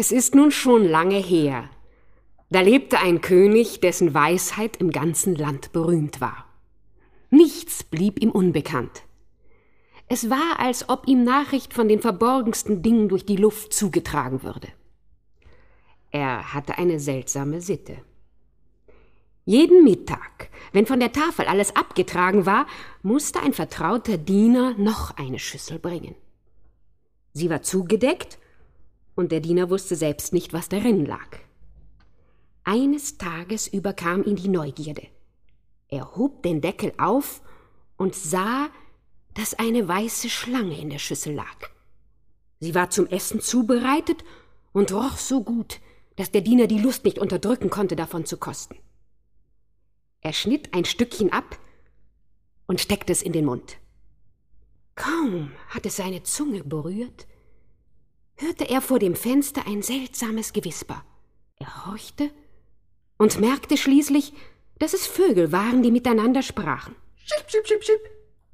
Es ist nun schon lange her. Da lebte ein König, dessen Weisheit im ganzen Land berühmt war. Nichts blieb ihm unbekannt. Es war, als ob ihm Nachricht von den verborgensten Dingen durch die Luft zugetragen würde. Er hatte eine seltsame Sitte. Jeden Mittag, wenn von der Tafel alles abgetragen war, musste ein vertrauter Diener noch eine Schüssel bringen. Sie war zugedeckt, und der Diener wusste selbst nicht, was darin lag. Eines Tages überkam ihn die Neugierde. Er hob den Deckel auf und sah, dass eine weiße Schlange in der Schüssel lag. Sie war zum Essen zubereitet und roch so gut, dass der Diener die Lust nicht unterdrücken konnte, davon zu kosten. Er schnitt ein Stückchen ab und steckte es in den Mund. Kaum hatte seine Zunge berührt, hörte er vor dem Fenster ein seltsames Gewisper. Er horchte und merkte schließlich, dass es Vögel waren, die miteinander sprachen. Schip, schip, schip, schip.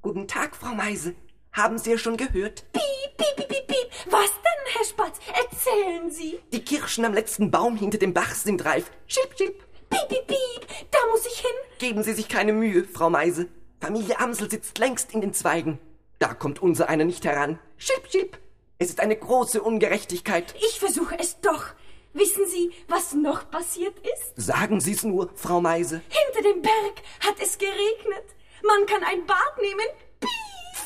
Guten Tag, Frau Meise. Haben Sie ja schon gehört? Piep, piep, piep, piep, piep. Was denn, Herr Spatz? Erzählen Sie. Die Kirschen am letzten Baum hinter dem Bach sind reif. Schip, schip. Piep, piep, piep. Da muss ich hin. Geben Sie sich keine Mühe, Frau Meise. Familie Amsel sitzt längst in den Zweigen. Da kommt unser einer nicht heran. Schip, schip. Es ist eine große Ungerechtigkeit. Ich versuche es doch. Wissen Sie, was noch passiert ist? Sagen Sie's nur, Frau Meise. Hinter dem Berg hat es geregnet. Man kann ein Bad nehmen. Piep.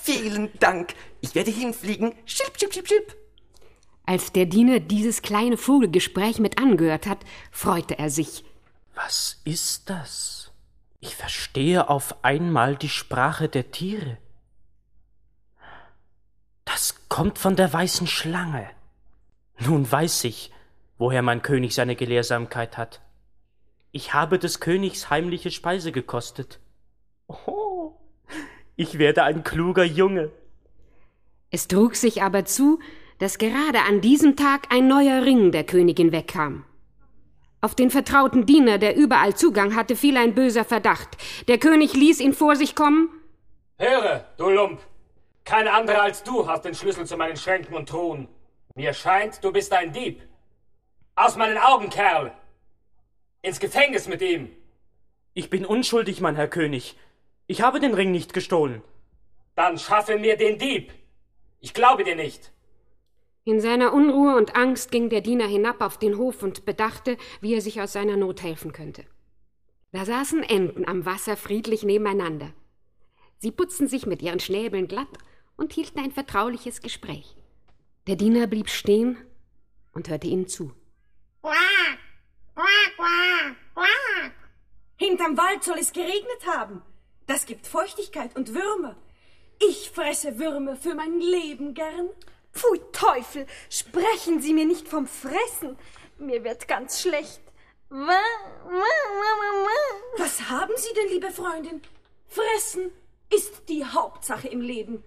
Vielen Dank. Ich werde hinfliegen. Schip, schip, schip, schip. Als der Diener dieses kleine Vogelgespräch mit angehört hat, freute er sich. Was ist das? Ich verstehe auf einmal die Sprache der Tiere. Kommt von der weißen Schlange. Nun weiß ich, woher mein König seine Gelehrsamkeit hat. Ich habe des Königs heimliche Speise gekostet. Oh, ich werde ein kluger Junge. Es trug sich aber zu, dass gerade an diesem Tag ein neuer Ring der Königin wegkam. Auf den vertrauten Diener, der überall Zugang hatte, fiel ein böser Verdacht. Der König ließ ihn vor sich kommen. Höre, du Lump! Kein anderer als du hast den Schlüssel zu meinen Schränken und Truhen. Mir scheint, du bist ein Dieb. Aus meinen Augen, Kerl! Ins Gefängnis mit ihm! Ich bin unschuldig, mein Herr König. Ich habe den Ring nicht gestohlen. Dann schaffe mir den Dieb! Ich glaube dir nicht! In seiner Unruhe und Angst ging der Diener hinab auf den Hof und bedachte, wie er sich aus seiner Not helfen könnte. Da saßen Enten am Wasser friedlich nebeneinander. Sie putzten sich mit ihren Schnäbeln glatt und hielten ein vertrauliches Gespräch. Der Diener blieb stehen und hörte ihnen zu. Quack, quack, quack, quack. Hinterm Wald soll es geregnet haben. Das gibt Feuchtigkeit und Würmer. Ich fresse Würmer für mein Leben gern. Pfui Teufel, sprechen Sie mir nicht vom Fressen. Mir wird ganz schlecht. Was haben Sie denn, liebe Freundin? Fressen ist die Hauptsache im Leben.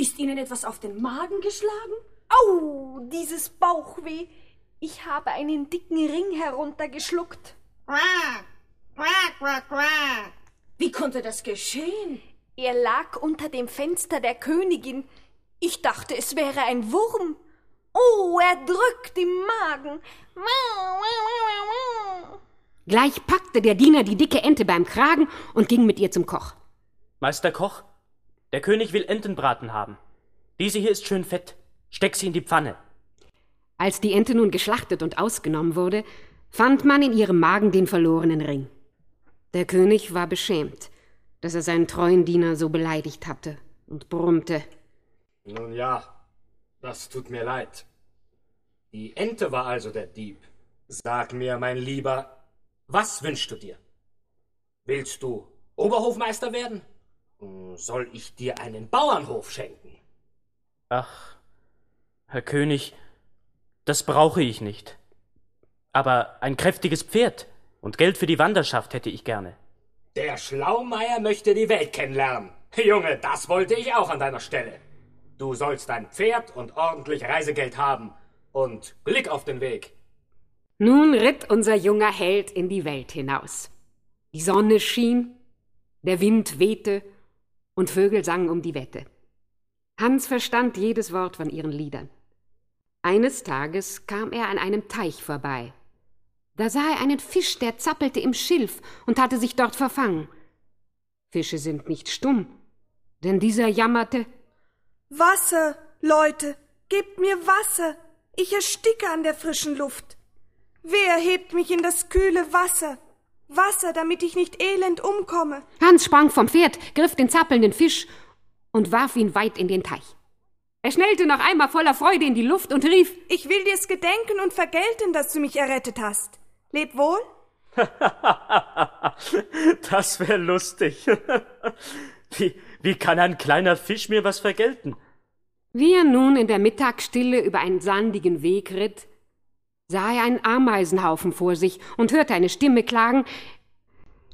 Ist Ihnen etwas auf den Magen geschlagen? Au, dieses Bauchweh. Ich habe einen dicken Ring heruntergeschluckt. Quack, quack, quack, quack. Wie konnte das geschehen? Er lag unter dem Fenster der Königin. Ich dachte, es wäre ein Wurm. Oh, er drückt im Magen. Gleich packte der Diener die dicke Ente beim Kragen und ging mit ihr zum Koch. Meister Koch, der König will Entenbraten haben. Diese hier ist schön fett. Steck sie in die Pfanne. Als die Ente nun geschlachtet und ausgenommen wurde, fand man in ihrem Magen den verlorenen Ring. Der König war beschämt, dass er seinen treuen Diener so beleidigt hatte und brummte. Nun ja, das tut mir leid. Die Ente war also der Dieb. Sag mir, mein Lieber, was wünschst du dir? Willst du Oberhofmeister werden? Soll ich dir einen Bauernhof schenken? Ach, Herr König, das brauche ich nicht. Aber ein kräftiges Pferd und Geld für die Wanderschaft hätte ich gerne. Der Schlaumeier möchte die Welt kennenlernen. Junge, das wollte ich auch an deiner Stelle. Du sollst ein Pferd und ordentlich Reisegeld haben. Und Blick auf den Weg. Nun ritt unser junger Held in die Welt hinaus. Die Sonne schien, der Wind wehte und Vögel sangen um die Wette. Hans verstand jedes Wort von ihren Liedern. Eines Tages kam er an einem Teich vorbei. Da sah er einen Fisch, der zappelte im Schilf und hatte sich dort verfangen. Fische sind nicht stumm, denn dieser jammerte Wasser, Leute, gebt mir Wasser, ich ersticke an der frischen Luft. Wer hebt mich in das kühle Wasser? Wasser, damit ich nicht elend umkomme. Hans sprang vom Pferd, griff den zappelnden Fisch und warf ihn weit in den Teich. Er schnellte noch einmal voller Freude in die Luft und rief Ich will dir's gedenken und vergelten, dass du mich errettet hast. Leb wohl? das wär lustig. wie, wie kann ein kleiner Fisch mir was vergelten? Wie er nun in der Mittagsstille über einen sandigen Weg ritt, sah er einen Ameisenhaufen vor sich und hörte eine Stimme klagen.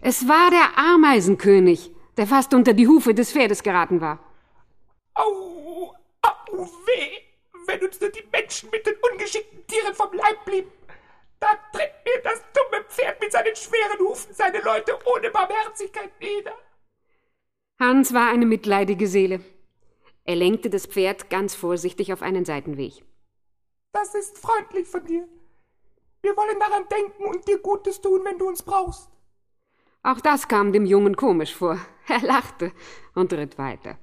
Es war der Ameisenkönig, der fast unter die Hufe des Pferdes geraten war. Au, au, weh, wenn uns nur die Menschen mit den ungeschickten Tieren vom Leib blieben. Da tritt mir das dumme Pferd mit seinen schweren Hufen seine Leute ohne Barmherzigkeit nieder. Hans war eine mitleidige Seele. Er lenkte das Pferd ganz vorsichtig auf einen Seitenweg. Das ist freundlich von dir. Wir wollen daran denken und dir Gutes tun, wenn du uns brauchst. Auch das kam dem Jungen komisch vor. Er lachte und ritt weiter.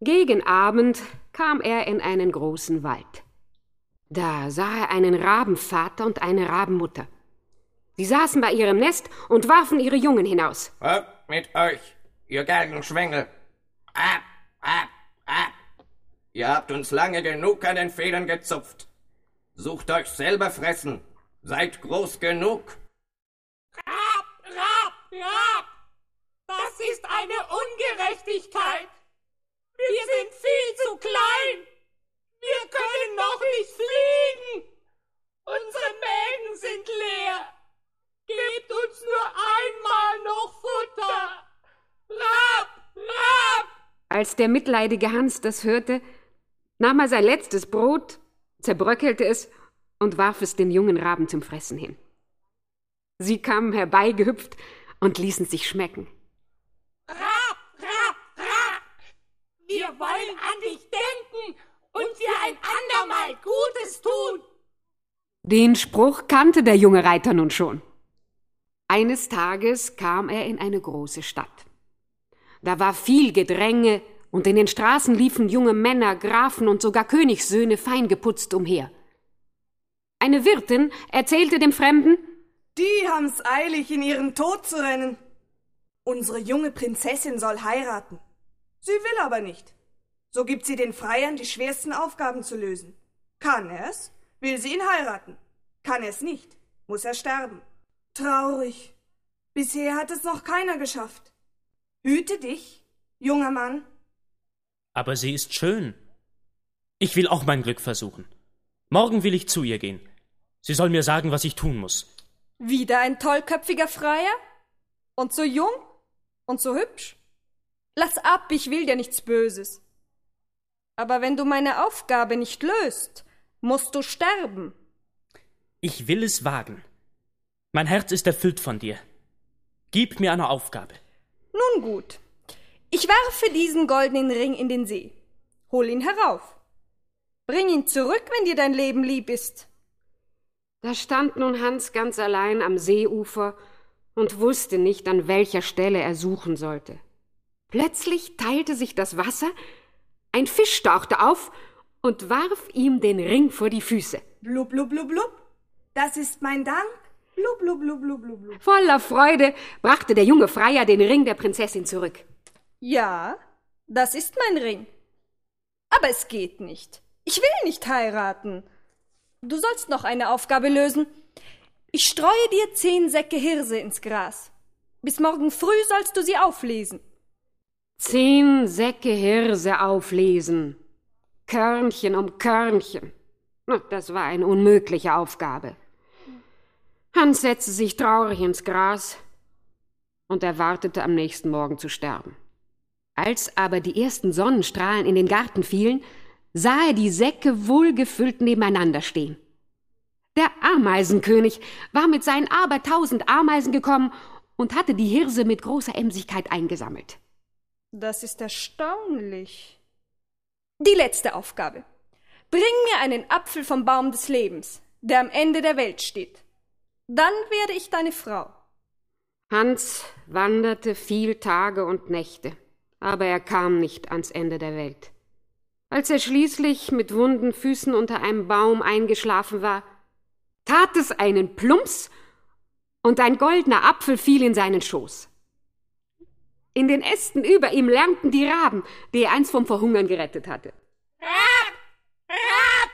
Gegen Abend kam er in einen großen Wald. Da sah er einen Rabenvater und eine Rabenmutter. Sie saßen bei ihrem Nest und warfen ihre Jungen hinaus. Ab mit euch, ihr Galgenschwengel. Ab, ab, ab. Ihr habt uns lange genug an den Federn gezupft. Sucht euch selber fressen. Seid groß genug. Rab, Rab, Rab! Das ist eine Ungerechtigkeit. Wir sind viel zu klein. Wir können noch nicht fliegen. Unsere Mägen sind leer. Gebt uns nur einmal noch Futter. Rab, Rab! Als der mitleidige Hans das hörte, nahm er sein letztes Brot, zerbröckelte es und warf es den jungen Raben zum Fressen hin. Sie kamen herbeigehüpft und ließen sich schmecken. Rab, Rab, Rab! Wir wollen an dich denken und dir ein andermal Gutes tun. Den Spruch kannte der junge Reiter nun schon. Eines Tages kam er in eine große Stadt. Da war viel Gedränge, und in den Straßen liefen junge Männer, Grafen und sogar Königssöhne fein geputzt umher. Eine Wirtin erzählte dem Fremden, Die haben's eilig, in ihren Tod zu rennen. Unsere junge Prinzessin soll heiraten. Sie will aber nicht. So gibt sie den Freiern die schwersten Aufgaben zu lösen. Kann er's, will sie ihn heiraten. Kann er's nicht, muss er sterben. Traurig. Bisher hat es noch keiner geschafft. Hüte dich, junger Mann. Aber sie ist schön. Ich will auch mein Glück versuchen. Morgen will ich zu ihr gehen. Sie soll mir sagen, was ich tun muss. Wieder ein tollköpfiger Freier? Und so jung? Und so hübsch? Lass ab, ich will dir nichts Böses. Aber wenn du meine Aufgabe nicht löst, musst du sterben. Ich will es wagen. Mein Herz ist erfüllt von dir. Gib mir eine Aufgabe. Nun gut. Ich werfe diesen goldenen Ring in den See. Hol ihn herauf. Bring ihn zurück, wenn dir dein Leben lieb ist. Da stand nun Hans ganz allein am Seeufer und wusste nicht, an welcher Stelle er suchen sollte. Plötzlich teilte sich das Wasser, ein Fisch tauchte auf und warf ihm den Ring vor die Füße. Blub, blub, blub, blub. Das ist mein Dank. Blub, blub, blub, blub, blub, blub. Voller Freude brachte der junge Freier den Ring der Prinzessin zurück. Ja, das ist mein Ring. Aber es geht nicht. Ich will nicht heiraten. Du sollst noch eine Aufgabe lösen. Ich streue dir zehn Säcke Hirse ins Gras. Bis morgen früh sollst du sie auflesen. Zehn Säcke Hirse auflesen. Körnchen um Körnchen. Das war eine unmögliche Aufgabe. Hans setzte sich traurig ins Gras und erwartete am nächsten Morgen zu sterben. Als aber die ersten Sonnenstrahlen in den Garten fielen, sah er die Säcke wohlgefüllt nebeneinander stehen. Der Ameisenkönig war mit seinen abertausend Ameisen gekommen und hatte die Hirse mit großer Emsigkeit eingesammelt. Das ist erstaunlich. Die letzte Aufgabe. Bring mir einen Apfel vom Baum des Lebens, der am Ende der Welt steht. Dann werde ich deine Frau. Hans wanderte viel Tage und Nächte, aber er kam nicht ans Ende der Welt. Als er schließlich mit wunden Füßen unter einem Baum eingeschlafen war, tat es einen Plumps und ein goldener Apfel fiel in seinen Schoß. In den Ästen über ihm lärmten die Raben, die er einst vom Verhungern gerettet hatte. Rab! Rab!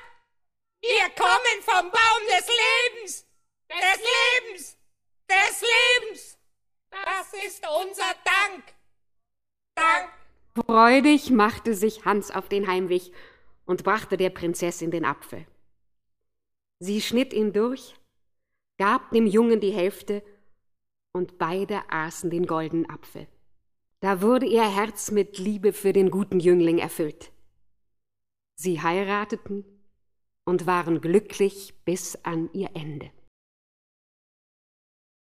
Wir kommen vom Baum des Lebens! Des Lebens! Des Lebens! Das ist unser Dank! Dank! Freudig machte sich Hans auf den Heimweg und brachte der Prinzessin den Apfel. Sie schnitt ihn durch, gab dem Jungen die Hälfte, und beide aßen den goldenen Apfel. Da wurde ihr Herz mit Liebe für den guten Jüngling erfüllt. Sie heirateten und waren glücklich bis an ihr Ende.